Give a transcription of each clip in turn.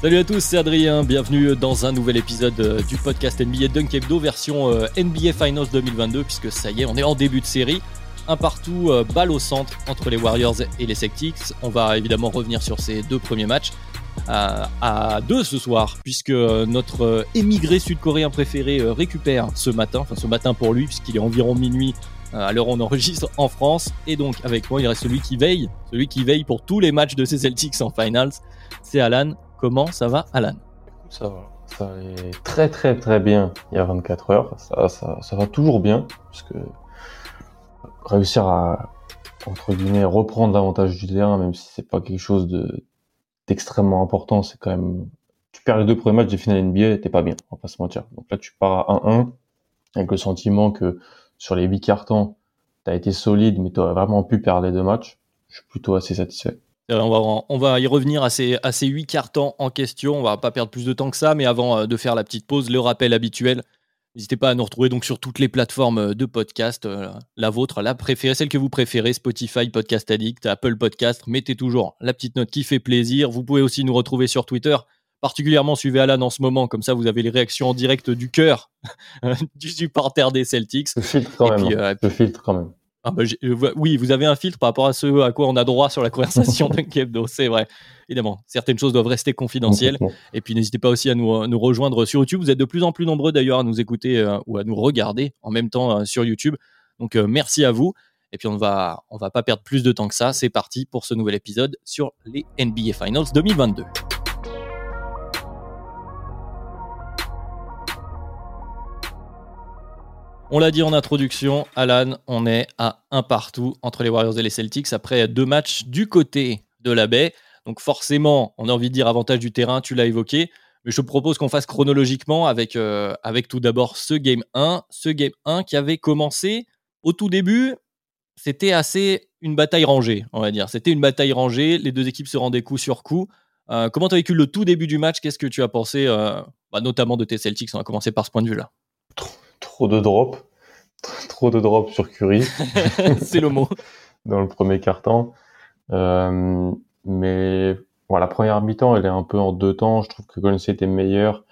Salut à tous, c'est Adrien, bienvenue dans un nouvel épisode euh, du podcast NBA Dunk Hebdo version euh, NBA Finals 2022 puisque ça y est, on est en début de série. Un partout, euh, balle au centre entre les Warriors et les Celtics. On va évidemment revenir sur ces deux premiers matchs. à deux ce soir, puisque notre émigré sud-coréen préféré récupère ce matin, enfin ce matin pour lui, puisqu'il est environ minuit à l'heure on enregistre en France. Et donc avec moi, il reste celui qui veille, celui qui veille pour tous les matchs de ces Celtics en finals. C'est Alan. Comment ça va, Alan? Ça va. Ça allait très très très bien il y a 24 heures. Ça, va toujours bien, parce que réussir à, reprendre l'avantage du terrain, même si c'est pas quelque chose de d'extrêmement important, c'est quand même... Tu perds les deux premiers matchs des finales NBA, t'es pas bien, on va pas se mentir. Donc là, tu pars à 1-1, avec le sentiment que sur les 8 cartons, t'as été solide, mais t'aurais vraiment pu perdre les deux matchs. Je suis plutôt assez satisfait. Euh, on va, on va y revenir à ces, à ces 8 cartons en question. On va pas perdre plus de temps que ça, mais avant euh, de faire la petite pause, le rappel habituel. N'hésitez pas à nous retrouver donc sur toutes les plateformes euh, de podcast, la vôtre, la préférée, celle que vous préférez, Spotify, Podcast Addict, Apple Podcast. Mettez toujours la petite note qui fait plaisir. Vous pouvez aussi nous retrouver sur Twitter. Particulièrement, suivez Alan en ce moment, comme ça vous avez les réactions en direct du cœur du supporter des Celtics. Je filtre quand même. je filtre quand même. Ah bah, euh, oui, vous avez un filtre par rapport à ce à quoi on a droit sur la conversation de Kebdo, c'est vrai. Évidemment, certaines choses doivent rester confidentielles. Et puis n'hésitez pas aussi à nous, nous, rejoindre sur YouTube. Vous êtes de plus en plus nombreux d'ailleurs à nous écouter euh, ou à nous regarder en même temps euh, sur YouTube. Donc merci à vous. Et puis on va on va pas perdre plus de temps que ça. C'est parti pour ce nouvel épisode sur les NBA Finals 2022. On l'a dit en introduction, Alan, on est à un partout entre les Warriors et les Celtics après deux matchs du côté de la baie. Donc forcément, on a envie de dire avantage du terrain, tu l'as évoqué. Mais je propose qu'on fasse chronologiquement avec, euh, tout d'abord ce Game 1. Ce Game 1 qui avait commencé au tout début, c'était assez une bataille rangée, on va dire. C'était une bataille rangée, les deux équipes se rendaient coup sur coup. Euh, comment tu as vécu le tout début du match? Qu'est-ce que tu as pensé, euh, bah, notamment de tes Celtics? On va commencer par ce point de vue-là trop de drops, trop de drops sur Curry. c'est le mot. Dans le premier quart-temps. Euh, mais voilà, la première mi-temps, elle est un peu en deux temps. Je trouve que Golden State est meilleur.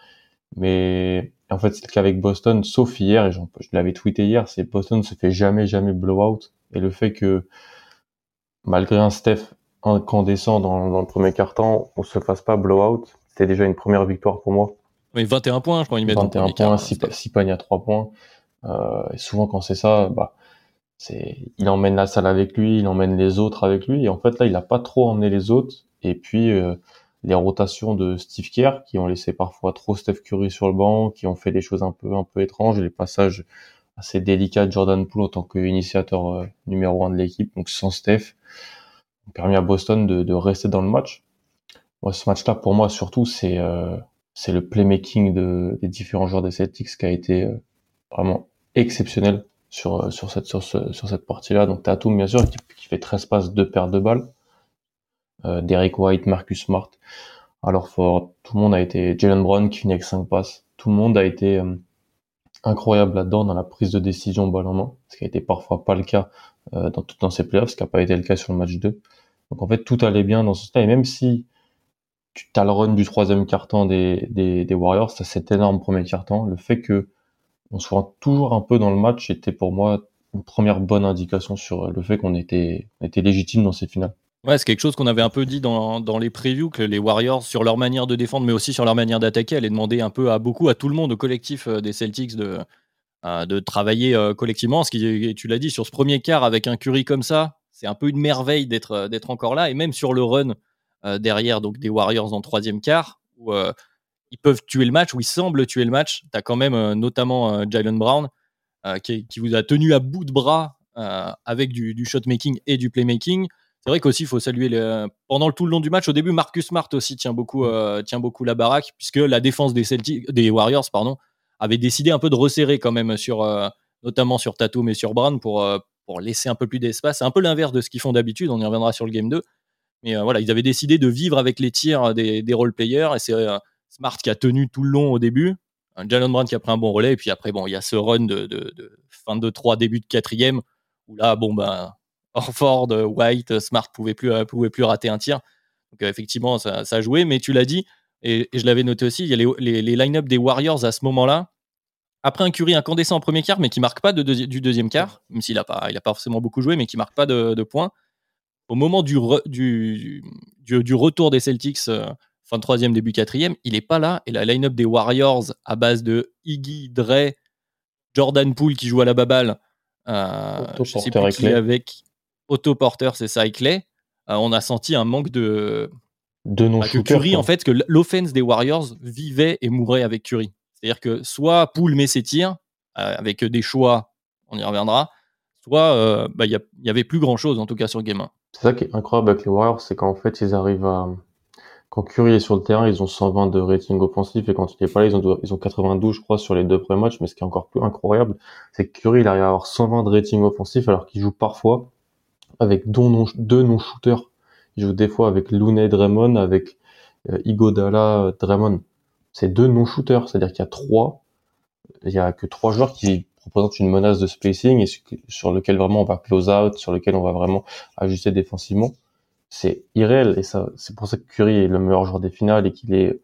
Mais en fait, c'est le cas avec Boston, sauf hier, et je l'avais tweeté hier, c'est Boston se fait jamais, jamais blowout. Et le fait que, malgré un Steph incandescent dans, dans le premier quart-temps, on se fasse pas blowout, c'était déjà une première victoire pour moi. Oui, 21 points, je crois, il met 21 points, 6, paniers à 3 points. Euh, et souvent, quand c'est ça, bah, c'est, il emmène la salle avec lui, il emmène les autres avec lui. Et en fait, là, il a pas trop emmené les autres. Et puis, euh, les rotations de Steve Kerr, qui ont laissé parfois trop Steph Curry sur le banc, qui ont fait des choses un peu, un peu étranges, les passages assez délicats de Jordan Poole en tant qu'initiateur euh, numéro un de l'équipe, donc sans Steph, ont permis à Boston de, de rester dans le match. Moi, ce match-là, pour moi, surtout, c'est, euh, c'est le playmaking de, des différents joueurs des Celtics qui a été euh, vraiment exceptionnel sur euh, sur cette sur, sur cette partie-là. Donc Tatum bien sûr qui, qui, fait 13 passes, deux paires de balles. Euh, Derek White, Marcus Smart. Alors fort, tout le monde a été Jalen Brown qui finit avec 5 passes. Tout le monde a été euh, incroyable là-dedans dans la prise de décision balle en main, ce qui a été parfois pas le cas dans dans ces playoffs, ce qui n'a pas été le cas sur le match 2. Donc en fait tout allait bien dans ce stade et même si tu as le run du troisième carton des, des, Warriors, ça c'est énorme premier carton. Le fait que on soit toujours un peu dans le match était pour moi une première bonne indication sur le fait qu'on était, était légitime dans ces finales. Ouais, c'est quelque chose qu'on avait un peu dit dans, dans, les previews, que les Warriors, sur leur manière de défendre, mais aussi sur leur manière d'attaquer, allaient demander un peu à beaucoup, à tout le monde, au collectif euh, des Celtics, de, euh, de travailler euh, collectivement. Ce qui, tu l'as dit, sur ce premier quart, avec un Curry comme ça, c'est un peu une merveille d'être encore là. Et même sur le run derrière, donc des Warriors en troisième quart, où ils peuvent tuer le match, où ils semblent tuer le match. Tu as quand même notamment Jalen Brown qui, qui, vous a tenu à bout de bras avec du, du shot making et du playmaking. C'est vrai qu'aussi, il faut saluer pendant tout le long du match. Au début, Marcus Smart aussi tient beaucoup, euh, tient beaucoup la baraque, puisque la défense des, Celtics, des Warriors pardon, avait décidé un peu de resserrer quand même, sur, euh, notamment sur Tatum et sur Brown, pour, euh, pour laisser un peu plus d'espace. C'est un peu l'inverse de ce qu'ils font d'habitude, on y reviendra sur le Game 2. Mais voilà, ils avaient décidé de vivre avec les tirs des, des role-players, et c'est Smart qui a tenu tout le long au début. Jalen Brown qui a pris un bon relais, et puis après, bon, il y a ce run de, de, de fin de 3, début de quatrième, où là, bon, ben Orford, White, Smart pouvaient plus, euh, pouvaient plus rater un tir. Donc euh, effectivement, ça, a joué. Mais tu l'as dit, et, je l'avais noté aussi, il y a les, les, line-up des Warriors à ce moment-là. Après un Curry incandescent en premier quart, mais qui marque pas de du deuxième quart, même s'il n'a pas, il a pas forcément beaucoup joué, mais qui marque pas de, points. Au moment du, du, du, retour des Celtics, euh, fin de troisième, début quatrième, il n'est pas là. Et la line-up des Warriors à base de Iggy, Dre, Jordan Poole qui joue à la baballe, euh, je sais plus qui avec autoporteur, c'est ça, et Clay, euh, on a senti un manque de. De non bah, Curry, en fait, que l'offense des Warriors vivait et mourait avec Curry. C'est-à-dire que soit Poole met ses tirs, euh, avec des choix, on y reviendra, soit bah, il euh, y, avait plus grand-chose, en tout cas sur Game 1. C'est ça qui est incroyable avec les Warriors, c'est qu'en fait, ils arrivent à. Quand Curry est sur le terrain, ils ont 120 de rating offensif et quand il est pas là, ils ont, ils ont 92, je crois, sur les deux premiers matchs. Mais ce qui est encore plus incroyable, c'est que Curry, il arrive à avoir 120 de rating offensif alors qu'il joue parfois avec deux non-shooters. Il joue des fois avec Looney Draymond, avec euh, Igodala Draymond. C'est deux non-shooters, c'est-à-dire qu'il y a trois, il y a que trois joueurs qui représentent une menace de spacing et sur lequel vraiment on va close out, sur lequel on va vraiment ajuster défensivement. C'est irréel et ça, c'est pour ça que Curry est le meilleur joueur des finales et qu'il est,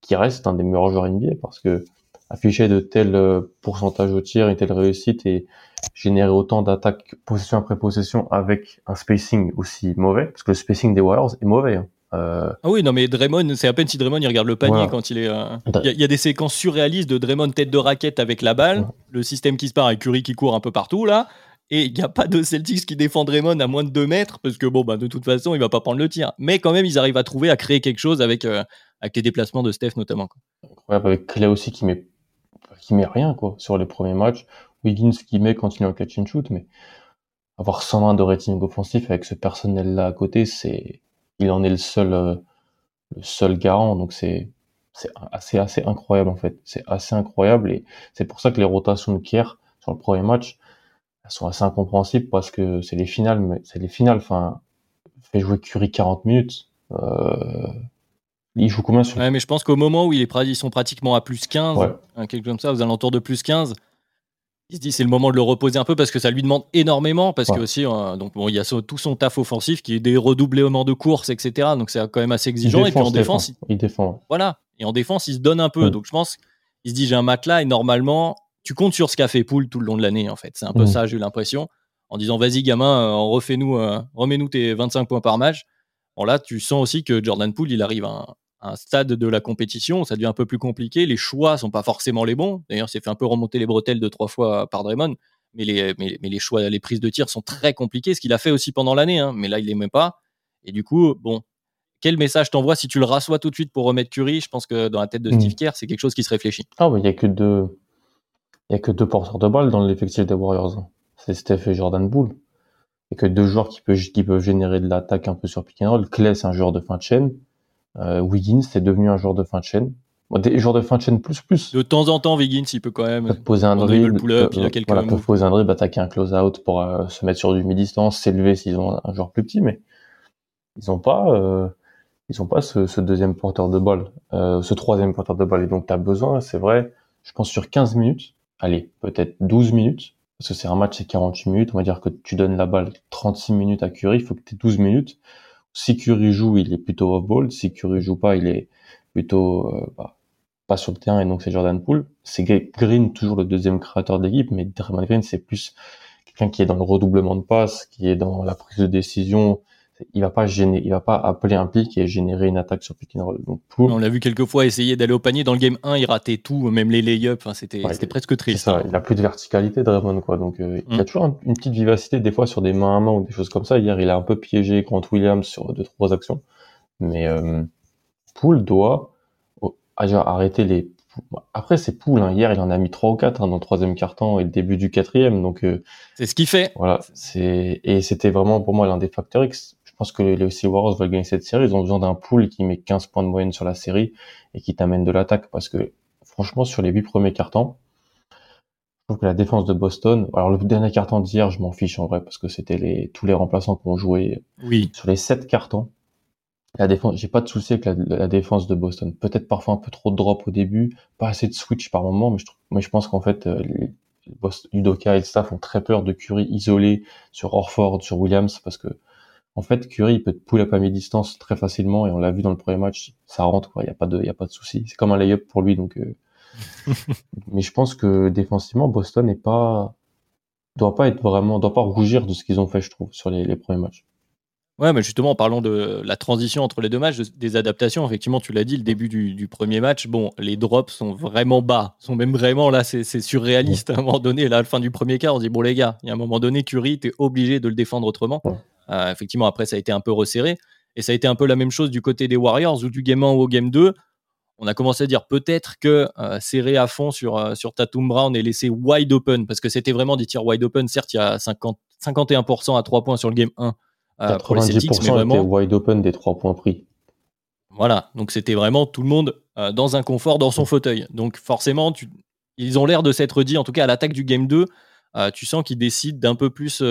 qui reste un des meilleurs joueurs NBA parce que afficher de tels euh, pourcentages au tir, une telle réussite et générer autant d'attaques possession après possession avec un spacing aussi mauvais, parce que le spacing des Warriors est mauvais. Hein. Euh... Ah oui, non mais Draymond, c'est à peine si Draymond il regarde le panier quand il est. Euh, il y, a des séquences surréalistes de Draymond tête de raquette avec la balle, le système qui se part avec Curry qui court un peu partout là, et il n'y a pas de Celtics qui défend Draymond à moins de 2 mètres parce que bon bah de toute façon il va pas prendre le tir. Mais quand même ils arrivent à trouver à créer quelque chose avec euh, avec les déplacements de Steph notamment. Incroyable avec Clay aussi qui met qui met rien quoi sur les premiers matchs. Wiggins qui met quand il est en catch and shoot, mais avoir 120 de rating offensif avec ce personnel-là à côté, c'est, il en est le seul, euh, le seul garant. Donc c'est, c'est assez, assez incroyable en fait. C'est assez incroyable et c'est pour ça que les rotations de Kier sur le premier match, elles sont assez incompréhensibles parce que c'est les finales, mais c'est les finales. Enfin, fait jouer Curry 40 minutes. Euh, il joue combien sur... Ouais, mais je pense qu'au moment où il est, ils sont pratiquement à plus 15, quelque chose comme ça, aux alentours de plus 15, il se dit c'est le moment de le reposer un peu parce que ça lui demande énormément parce que aussi euh, donc bon il y a tout son taf offensif qui est des redoublements de courses etc donc c'est quand même assez exigeant et puis en défense il... défend voilà. Et en défense il se donne un peu. Donc je pense il se dit j'ai un matelas et normalement tu comptes sur ce qu'a fait Poul tout le long de l'année en fait. C'est un peu mm. ça j'ai eu l'impression en disant vas-y gamin euh, refais nous euh, remets-nous tes 25 points par match. Bon là tu sens aussi que Jordan Poole il arrive à un stade de la compétition, ça devient un peu plus compliqué. Les choix sont pas forcément les bons. D'ailleurs, c'est fait un peu remonter les bretelles de trois fois par Draymond. Mais les, mais, les choix, les prises de tir sont très compliquées, ce qu'il a fait aussi pendant l'année. Hein. Mais là, il les met pas. Et du coup, bon, quel message t'envoie si tu le rassois tout de suite pour remettre Curry? Je pense que dans la tête de Steve hmm. Kerr, c'est quelque chose qui se réfléchit. Ah, il y a que deux, il y a que deux porteurs de balles dans l'effectif des Warriors. Hein. C'est Steph et Jordan Poole. Il y a que deux joueurs qui peuvent, qui peuvent générer de l'attaque un peu sur pick and roll. Clay, c'est un joueur de fin de chaîne. Euh, Wiggins, c'est devenu un joueur de fin de chaîne. des joueurs de fin de chaîne plus plus. De temps en temps, Wiggins, il peut quand même poser un dribble, pull-up, il a quelques voilà, peuvent poser un dribble, attaquer un close-out pour euh, se mettre sur du mi-distance, s'élever s'ils ont un joueur plus petit, mais ils ont pas, euh, ils ont pas ce, ce, deuxième porteur de balle, euh, ce troisième porteur de balle. Et donc, tu as besoin, c'est vrai, je pense sur 15 minutes, allez, peut-être 12 minutes, parce que c'est un match, c'est 48 minutes, on va dire que tu donnes la balle 36 minutes à Curry, il faut que tu aies 12 minutes si Curry joue, il est plutôt off-ball. Si Curry joue pas, il est plutôt euh, bah, pas sur le terrain et donc c'est Jordan Poole. C'est Green, toujours le deuxième créateur d'équipe, mais Draymond Green, c'est plus quelqu'un qui est dans le redoublement de passes, qui est dans la prise de décision. Il va pas gêner, il va pas appeler un pick et générer une attaque sur pick and roll. Donc on l'a vu quelques fois essayer d'aller au panier dans le game 1, il ratait tout, même les lay-ups, enfin, c'était presque triste. Ça, il a plus de verticalité Draymond quoi. Donc euh, il a mm. toujours une petite vivacité des fois sur des mains à main ou des choses comme ça. Hier, il a un peu piégé contre Williams sur deux trois actions. Mais euh, Poole doit arrêter les après, c'est Poul. Hein. Hier, il en a mis 3 ou 4 hein, dans le troisième quart-temps et le début du quatrième. Donc, euh, c'est ce qu'il fait. Voilà. Et c'était vraiment pour moi l'un des facteurs X. Je pense que les, les Warriors veulent gagner cette série. Ils ont besoin d'un pool qui met 15 points de moyenne sur la série et qui t'amène de l'attaque. Parce que franchement, sur les 8 premiers cartons, je trouve que la défense de Boston. Alors le dernier carton d'hier, je m'en fiche en vrai parce que c'était les tous les remplaçants qui ont joué. Oui. Sur les 7 cartons, la défense, j'ai pas de souci avec la, défense de Boston. Peut-être parfois un peu trop de drop au début, pas assez de switch par moment, mais je, trouve, moi je pense qu'en fait, euh, Udoka et le staff ont très peur de Curry isolé sur Orford, sur Williams, parce que en fait, Curry il peut te pull up à mi-distance très facilement, et on l'a vu dans le premier match, ça rentre, quoi. Il y a pas de, y a pas de souci. C'est comme un layup pour lui, donc. Euh... mais je pense que défensivement, Boston n'est pas, doit pas être vraiment, doit pas rougir de ce qu'ils ont fait, je trouve, sur les, les premiers matchs. Ouais, mais justement, en parlant de la transition entre les deux matchs, des adaptations, effectivement, tu l'as dit, le début du, premier match, bon, les drops sont vraiment bas, sont même vraiment là, c'est surréaliste. À un moment donné, là, à la fin du premier quart, on dit, bon, les gars, il y a un moment donné, Curry, t'es obligé de le défendre autrement. Euh, effectivement, après, ça a été un peu resserré. Et ça a été un peu la même chose du côté des Warriors, ou du game 1 ou au game 2. On a commencé à dire peut-être que euh, serrer à fond sur, euh, sur Tatum Brown et laisser wide open, parce que c'était vraiment des tirs wide open. Certes, il y a 50, 51% à 3 points sur le game 1 euh, 90% vraiment... wide open des trois points pris. Voilà, donc c'était vraiment tout le monde dans un confort dans son fauteuil. Donc forcément, tu... ils ont l'air de s'être dit, en tout cas à l'attaque du game 2, euh, tu sens qu'ils décident d'un peu plus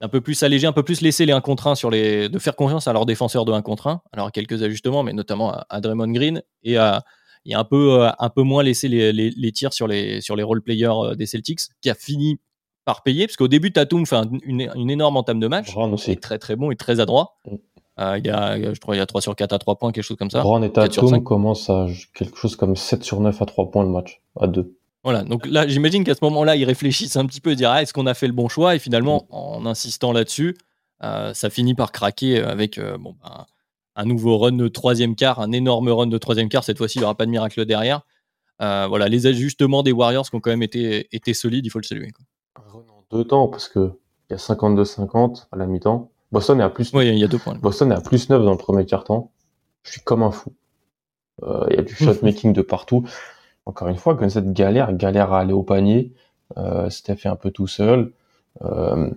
un peu plus alléger, un peu plus laisser les 1 contre 1 sur les, de faire confiance à leurs défenseurs de 1 contre 1. Alors, quelques ajustements, mais notamment à, Draymond Green et à, et un peu, un peu moins laisser les, les, les, tirs sur les, sur les role players des Celtics, qui a fini par payer, parce qu'au début, Tatum fait une, une, énorme entame de match. Brown aussi. très très bon et très adroit. Mm. Euh, il y a, je crois, il y a 3 sur 4 à 3 points, quelque chose comme ça. Brown et Tatum commencent à quelque chose comme 7 sur 9 à 3 points le match, à 2. Voilà, donc là, j'imagine qu'à ce moment-là, ils réfléchissent un petit peu, dire ah, est-ce qu'on a fait le bon choix? Et finalement, mm. en insistant là-dessus, euh, ça finit par craquer avec euh, bon, ben, un nouveau run de troisième quart, un énorme run de troisième quart. Cette fois-ci, il n'y aura pas de miracle derrière. voilà, les ajustements des Warriors qui ont quand même été, été solides, il faut le saluer. Quoi deux temps parce que il y a 52-50 à la mi-temps. Boston est à plus. Oui, il y a deux points. Boston est à plus 9 dans le premier quart-temps. Je suis comme un fou. Euh, il y a du shot making de partout. Encore une fois, comme cette galère, galère à aller au panier. Euh, Steph est un peu tout seul. Euh,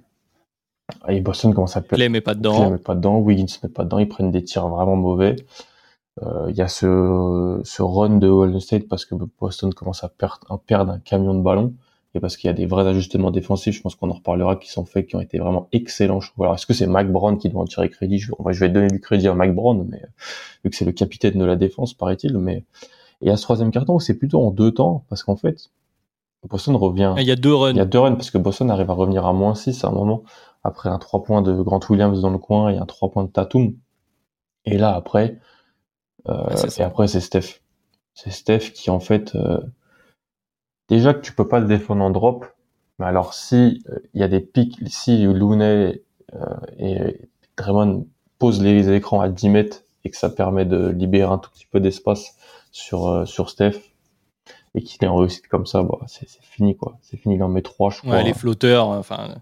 et Boston commence à perdre. Clay met pas dedans. Clay met pas dedans. Wiggins met pas dedans. Ils prennent des tirs vraiment mauvais. Euh, il y a ce, ce run de Golden State parce que Boston commence à perdre, à perdre un camion de ballon et parce qu'il y a des vrais ajustements défensifs, je pense qu'on en reparlera, qui sont faits, qui ont été vraiment excellents. Je trouve. Alors, est-ce que c'est Mike Brown qui doit en tirer crédit? Je, je vais donner du crédit à Mike Brown, mais vu que c'est le capitaine de la défense, paraît-il. Mais et à ce troisième carton, c'est plutôt en deux temps, parce qu'en fait, Boston revient. Il y a deux runs. Il y a deux runs parce que Boston arrive à revenir à moins 6 à un moment après un 3 points de Grant Williams dans le coin et un 3 points de Tatum. Et là après, euh, et après c'est Steph. C'est Steph qui en fait euh, déjà que tu peux pas le défendre en drop, mais alors si euh, il y a des pics, si Looney euh, et Draymond posent les écrans à 10 mètres et que ça permet de libérer un tout petit peu d'espace sur euh, sur Steph et qu'il est en réussite comme ça, bah, c'est fini quoi. C'est fini, il en met trois, je crois. Ouais, les flotteurs, enfin,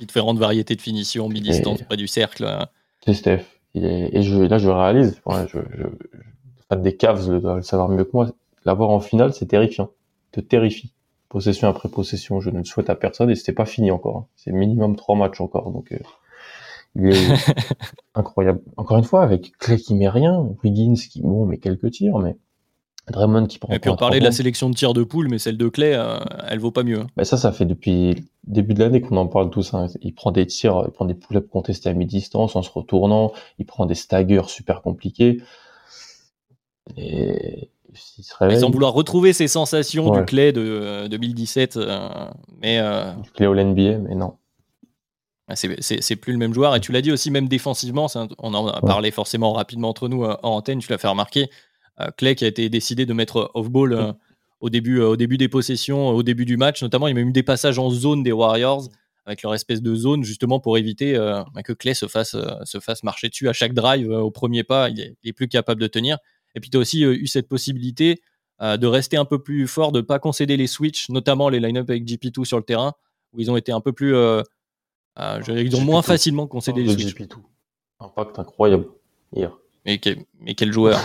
il te fait rendre variété de finition, mi-distance, près du cercle. Hein. C'est Steph. et je, là, je réalise, je, je, des caves le savoir mieux que moi. L'avoir en finale, c'est terrifiant te terrifie. Possession après possession, je ne le souhaite à personne et c'était pas fini encore. Hein. C'est minimum trois matchs encore, donc euh, il est incroyable. Encore une fois, avec Clay qui met rien, Wiggins qui bon met quelques tirs, mais Draymond qui prend. Et puis on parlait de la sélection de tirs de poule, mais celle de Clay, euh, elle vaut pas mieux. Hein. Mais ça, ça fait depuis début de l'année qu'on en parle tous. Hein. Il prend des tirs, il prend des pull-ups contestés à mi-distance en se retournant, il prend des staggers super compliqués. Et ils ont vouloir retrouver ces sensations du clé de 2017, euh, euh, mais du clé au NBA, mais non. C'est plus le même joueur. Et tu l'as dit aussi, même défensivement, on en a parlé forcément rapidement entre nous en antenne, tu l'as fait remarquer. Clay qui a été décidé de mettre off-ball au, début, au début des possessions, au début du match, notamment. Il y a même eu des passages en zone des Warriors avec leur espèce de zone justement pour éviter bah, que Clay se fasse, se fasse marcher dessus à chaque drive au premier pas. Il est, plus capable de tenir. Et puis tu as aussi eu cette possibilité de rester un peu plus fort, de ne pas concéder les switches, notamment les line-up avec GP2 sur le terrain, où ils ont été un peu plus. Ils ont moins facilement concédé les switches. GP2. Impact incroyable hier. Mais, mais quel joueur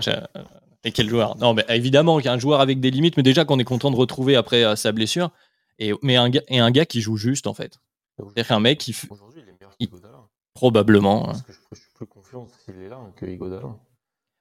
Et quel joueur Non, mais évidemment qu'il y a un joueur avec des limites, mais déjà qu'on est content de retrouver après euh, sa blessure. Et, mais un, et un gars qui joue juste, en fait. C'est-à-dire un mec qui. Aujourd'hui, il est meilleur qu'Igodala. Probablement. Parce que je, suis plus confiance s'il est là que Igodala.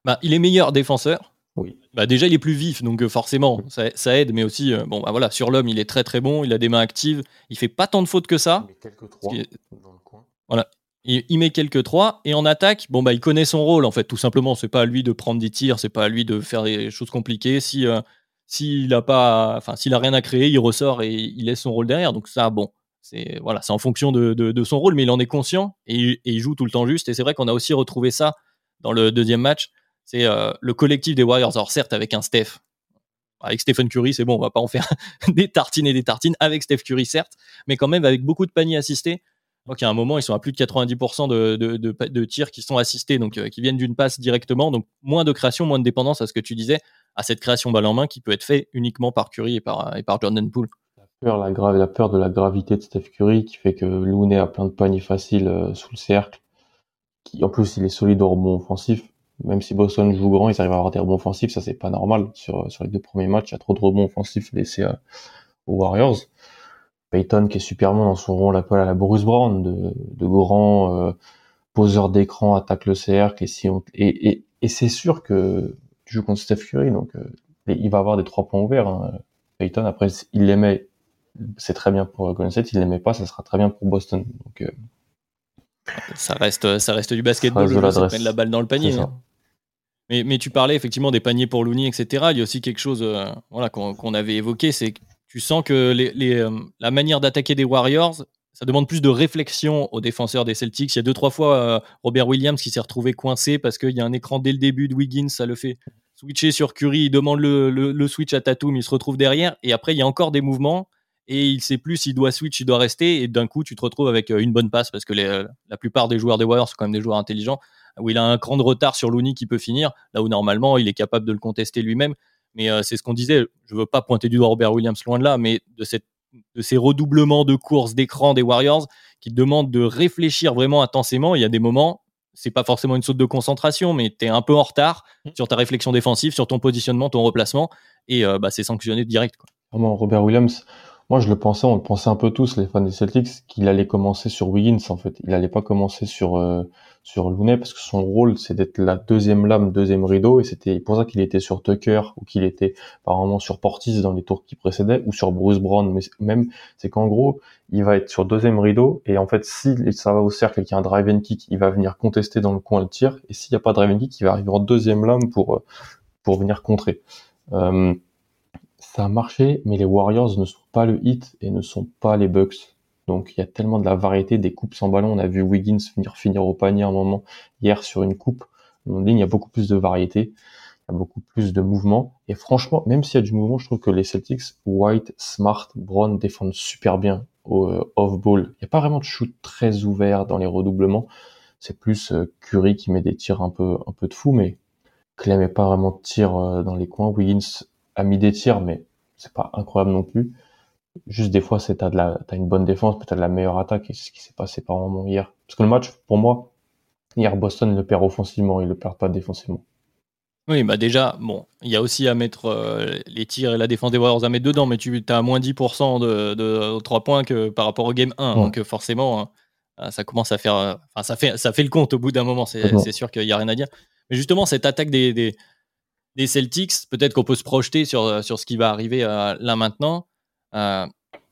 Bah, il est meilleur défenseur. Oui. Bah, déjà, il est plus vif, donc euh, forcément, ça, ça, aide. Mais aussi, euh, bon, bah, voilà, sur l'homme, il est très très bon. Il a des mains actives. Il fait pas tant de fautes que ça. Il met quelques trois dans le coin. Voilà. Il, met quelques trois et en attaque, bon bah il connaît son rôle en fait tout simplement. C'est pas à lui de prendre des tirs, c'est pas à lui de faire des choses compliquées. Si euh, s'il a pas, enfin s'il a rien à créer, il ressort et il laisse son rôle derrière. Donc ça, bon, c'est voilà, c'est en fonction de, de, son rôle, mais il en est conscient et, il joue tout le temps juste. Et c'est vrai qu'on a aussi retrouvé ça dans le deuxième match. C'est euh, le collectif des Warriors. Certes avec un Steph, avec Stephen Curry, c'est bon, on va pas en faire des tartines et des tartines avec Steph Curry certes, mais quand même avec beaucoup de paniers assistés donc, il un moment, ils sont à plus de 90% de, de, tirs qui sont assistés, donc euh, qui viennent d'une passe directement. Donc, moins de création, moins de dépendance à ce que tu disais, à cette création balle en main qui peut être fait uniquement par Curry et par, et par Jordan Poole. La peur de la gravité de Steph Curry qui fait que Looney a plein de paniers faciles euh, sous le cercle. Qui, en plus, il est solide au rebond offensif. Même si Boston joue grand, ils arrivent à avoir des rebonds offensifs. Ça, c'est pas normal. Sur, sur les deux premiers matchs, il y a trop de rebonds offensifs laissés aux Warriors. Payton qui est super bon dans son rôle peu à la Bruce Brown, de, de grand euh, poseur d'écran, attaque le cercle, et, si et, et, et c'est sûr que tu joues contre Steph Curry, donc euh, il va avoir des trois points ouverts. Hein. Payton, après, il l'aimait, c'est très bien pour Golden State, il l'aimait pas, ça sera très bien pour Boston. Donc, euh, ça reste, ça reste du basketball, ça mettre la balle dans le panier. Hein. Mais, tu parlais effectivement des paniers pour Looney, etc. Il y a aussi quelque chose voilà, qu'on avait évoqué, c'est tu sens que euh, la manière d'attaquer des Warriors, ça demande plus de réflexion aux défenseurs des Celtics. Il y a deux, trois fois euh, Robert Williams qui s'est retrouvé coincé parce qu'il y a un écran dès le début de Wiggins, ça le fait switcher sur Curry, il demande le, switch à Tatum, il se retrouve derrière, et après il y a encore des mouvements, et il sait plus s'il doit switch, il doit rester, et d'un coup tu te retrouves avec euh, une bonne passe, parce que la plupart des joueurs des Warriors sont quand même des joueurs intelligents, où il a un cran de retard sur Looney qui peut finir, là où normalement il est capable de le contester lui-même. Mais euh, c'est ce qu'on disait. Je veux pas pointer du doigt Robert Williams loin de là, mais de, cette, de ces redoublements de courses d'écran des Warriors qui demandent de réfléchir vraiment intensément. Il y a des moments, c'est pas forcément une saute de concentration, mais tu es un peu en retard mmh. sur ta réflexion défensive, sur ton positionnement, ton replacement, et euh, bah, c'est sanctionné direct. Quoi. Vraiment, Robert Williams, moi je le pensais, on le pensait un peu tous, les fans des Celtics, qu'il allait commencer sur Wiggins en fait. Il allait pas commencer sur euh, sur Looney parce que son rôle c'est d'être la deuxième lame, deuxième rideau et c'était pour ça qu'il était sur Tucker ou qu'il était apparemment sur Portis dans les tours qui précédaient ou sur Bruce Brown mais même c'est qu'en gros il va être sur deuxième rideau et en fait si ça va au cercle et qu'il y a un drive and kick il va venir contester dans le coin le tir et s'il n'y a pas de drive and kick il va arriver en deuxième lame pour pour venir contrer. Euh, ça a marché mais les Warriors ne sont pas le hit et ne sont pas les Bucks donc il y a tellement de la variété des coupes sans ballon. On a vu Wiggins finir finir au panier un moment hier sur une coupe. En ligne, il y a beaucoup plus de variété, il y a beaucoup plus de mouvement. Et franchement, même s'il y a du mouvement, je trouve que les Celtics, White, Smart, Brown défendent super bien au euh, off-ball. Il n'y a pas vraiment de shoot très ouvert dans les redoublements. C'est plus euh, Curry qui met des tirs un peu un peu de fou, mais Clem n'est pas vraiment de tir euh, dans les coins. Wiggins a mis des tirs, mais c'est pas incroyable non plus. Juste des fois, c'est t'as de la, t'as une bonne défense, mais t'as de la meilleure attaque, et c'est ce qui s'est passé par moment hier. Parce que le match, pour moi, hier Boston le perd offensivement, il le perd pas défensivement. Oui, bah déjà, bon, il y a aussi à mettre euh, les tirs et la défense des Warriors à mettre dedans, mais tu as moins 10% de, de 3 points que par rapport au game 1. Donc forcément, hein, ça commence à faire. Enfin, ça fait, ça fait le compte au bout d'un moment, c'est sûr qu'il n'y a rien à dire. Mais justement, cette attaque des, des, des Celtics, peut-être qu'on peut se projeter sur, sur ce qui va arriver euh, là maintenant. Euh,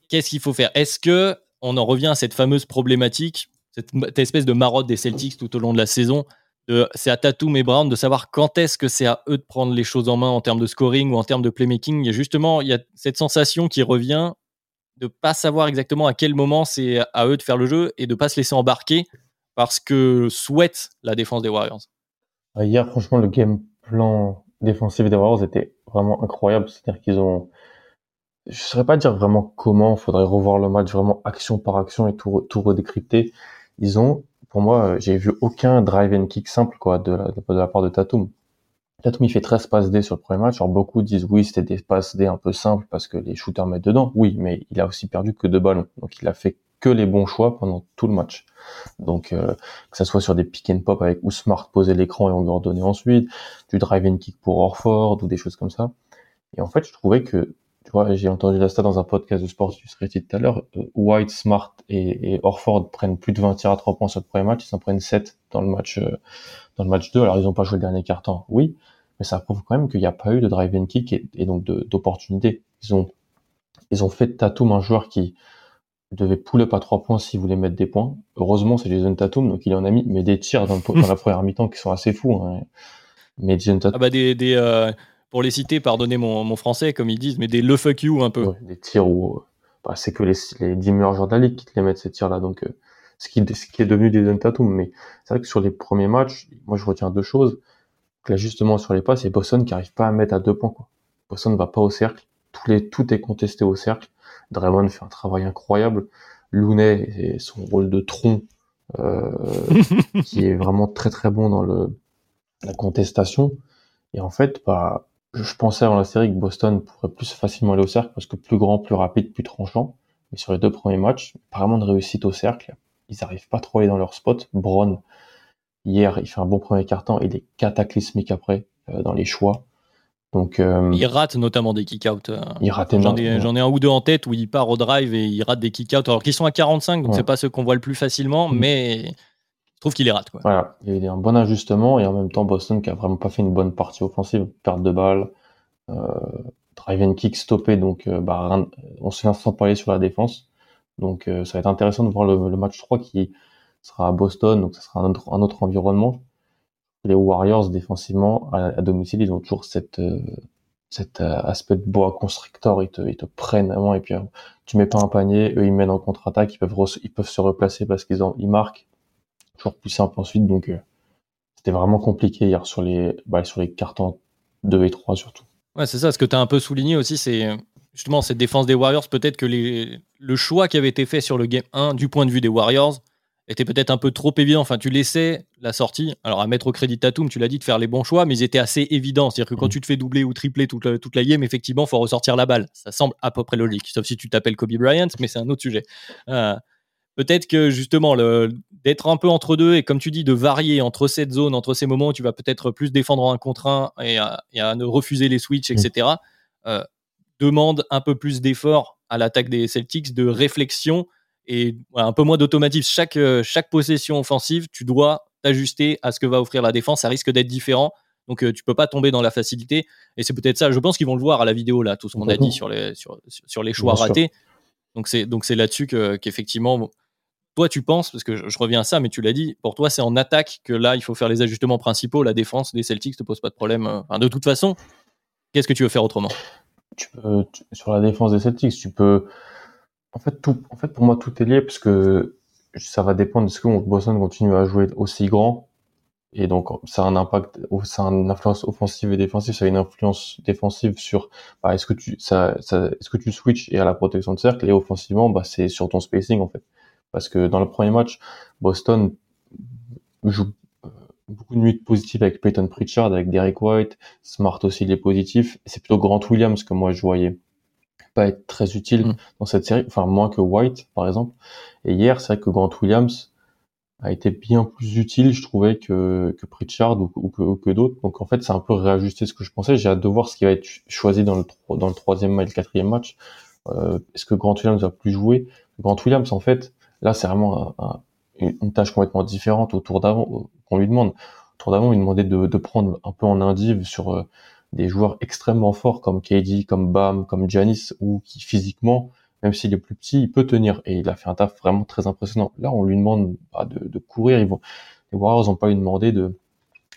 qu'est-ce qu'il faut faire? Est-ce que on en revient à cette fameuse problématique, cette, espèce de marotte des Celtics tout au long de la saison c'est à Tatum et Brown de savoir quand est-ce que c'est à eux de prendre les choses en main en termes de scoring ou en termes de playmaking? Et justement, il y a cette sensation qui revient de pas savoir exactement à quel moment c'est à eux de faire le jeu et de pas se laisser embarquer parce que souhaite la défense des Warriors. Hier, franchement, le game plan défensif des Warriors était vraiment incroyable. C'est-à-dire qu'ils ont je saurais pas dire vraiment comment. Faudrait revoir le match vraiment action par action et tout, tout redécrypter. Ils ont, pour moi, j'ai vu aucun drive and kick simple quoi de la, part de Tatum. Tatum il fait 13 passes D sur le premier match. Alors beaucoup disent oui c'était des passes D un peu simples parce que les shooters mettent dedans. Oui, mais il a aussi perdu que deux ballons. Donc il a fait que les bons choix pendant tout le match. Donc euh, que ça soit sur des pick and pop avec où Smart posait l'écran et on lui redonnait ensuite, du drive and kick pour Orford ou des choses comme ça. Et en fait, je trouvais que tu vois, j'ai entendu la stat dans un podcast de sport du dit tout à l'heure, euh, White, Smart et, et, Orford prennent plus de 20 tirs à 3 points sur le premier match, ils s'en prennent 7 dans le match euh, dans le match 2. Alors ils n'ont pas joué le dernier quart-temps, oui, mais ça prouve quand même qu'il n'y a pas eu de drive and kick et, et donc d'opportunité. Ils ont ils ont fait de Tatum un joueur qui devait pull up à 3 points s'il voulait mettre des points. Heureusement, c'est Jason Tatum, donc il en a mis, mais des tirs dans, dans la première mi-temps qui sont assez fous. Hein. Mais Jason Tatum... Ah bah des, des euh, pour les citer, pardonnez mon, mon, français, comme ils disent, mais des le fuck you un peu. Ouais, des tirs où bah, c'est que les, les 10 meilleurs joueurs de la ligue qui te les mettent ces tirs-là, donc euh, ce, qui, ce qui est devenu Jason Tatum. Mais c'est vrai que sur les premiers matchs, moi je retiens deux choses. Là justement sur les passes, c'est Boston qui arrive pas à mettre à deux points. Quoi. Boston ne va pas au cercle, tout, les, tout est contesté au cercle. Draymond fait un travail incroyable. Looney et son rôle de tronc euh, qui est vraiment très très bon dans le la contestation. Et en fait, bah, je pensais avant la série que Boston pourrait plus facilement aller au cercle parce que plus grand, plus rapide, plus tranchant. Mais sur les deux premiers matchs, vraiment de réussite au cercle. Ils n'arrivent pas trop à aller dans leur spot. Brown, hier, il fait un bon premier quart-temps. Il est cataclysmique après euh, dans les choix. Donc, euh, il rate notamment des kick-out. Euh. Il rate J'en ai, ai, un ou deux en tête où il part au drive et il rate des kick-out. Alors qu'ils sont à 45, donc c'est pas ceux qu'on voit le plus facilement, mm. mais trouve qu'il les rate. Quoi. Voilà, il y a un bon ajustement et en même temps Boston qui a vraiment pas fait une bonne partie offensive, perte de balle, euh, drive and kick stoppé, donc euh, bah, on se lance sans parler sur la défense. Donc euh, ça va être intéressant de voir le, match 3 qui sera à Boston, donc ça sera un autre, environnement les Warriors défensivement à, domicile, ils ont toujours euh, cet euh, aspect de bois constrictor, ils te, prennent avant et puis tu mets pas un panier, eux ils mènent en contre-attaque, ils peuvent se replacer parce qu'ils marquent toujours plus simple ensuite donc c'était vraiment compliqué hier sur les bah, sur les cartons 2 et 3 surtout. Ouais, c'est ça ce que tu as un peu souligné aussi c'est justement cette défense des Warriors peut-être que les, le choix qui avait été fait sur le game 1 du point de vue des Warriors était peut-être un peu trop évident. Enfin, tu laissais la sortie, alors à mettre au crédit Tatum, tu l'as dit, de faire les bons choix, mais ils étaient assez évidents. C'est-à-dire que quand mm. tu te fais doubler ou tripler toute la, toute la game, effectivement, il faut ressortir la balle. Ça semble à peu près logique, sauf si tu t'appelles Kobe Bryant, mais c'est un autre sujet. Euh, peut-être que justement, d'être un peu entre deux et comme tu dis, de varier entre cette zone, entre ces moments où tu vas peut-être plus défendre en un contre un et à, ne refuser les switches, etc., mm. euh, demande un peu plus d'effort à l'attaque des Celtics, de réflexion et un peu moins d'automatisme. Chaque, euh, chaque possession offensive, tu dois t'ajuster à ce que va offrir la défense. Ça risque d'être différent. Donc euh, tu peux pas tomber dans la facilité. Et c'est peut-être ça. Je pense qu'ils vont le voir à la vidéo là, tout ce qu'on a dit sur les, sur, sur les choix ratés. Donc c'est donc c'est là-dessus qu'effectivement, toi tu penses, parce que je, reviens à ça, mais tu l'as dit, pour toi c'est en attaque que là il faut faire les ajustements principaux. La défense des Celtics te pose pas de problème. Enfin, de toute façon, qu'est-ce que tu veux faire autrement? Sur la défense des Celtics, tu peux en fait, tout, en fait, pour moi, tout est lié parce que ça va dépendre de ce que Boston continue à jouer aussi grand. Et donc, ça a un impact, ça a une influence offensive et défensive, ça a une influence défensive sur, bah, est-ce que tu, est-ce que tu switches et à la protection de cercle et offensivement, bah, c'est sur ton spacing, en fait. Parce que dans le premier match, Boston joue beaucoup de minutes positives avec Peyton Pritchard, avec Derek White, Smart aussi, il est positif. C'est plutôt Grant Williams que moi je voyais pas être très utile mm. dans cette série, enfin moins que White par exemple. Et hier, c'est vrai que Grant Williams a été bien plus utile, je trouvais, que, que Pritchard ou, que, que d'autres. Donc en fait, c'est un peu réajusté ce que je pensais. J'ai hâte de voir ce qui va être choisi dans le, dans le troisième et le quatrième match. Euh, Est-ce que Grant Williams va plus jouer? Grant Williams, en fait, là, c'est vraiment une tâche complètement différente au tour d'avant qu'on lui demande. Au tour d'avant, il demandait de, de prendre un peu en indive sur euh, des joueurs extrêmement forts comme KD, comme Bam, comme Janis, ou qui physiquement, même s'il est plus petit, il peut tenir. Et il a fait un taf vraiment très impressionnant. Là, on lui demande bah, de, de, courir. Ils vont, les Warriors n'ont pas lui demandé de,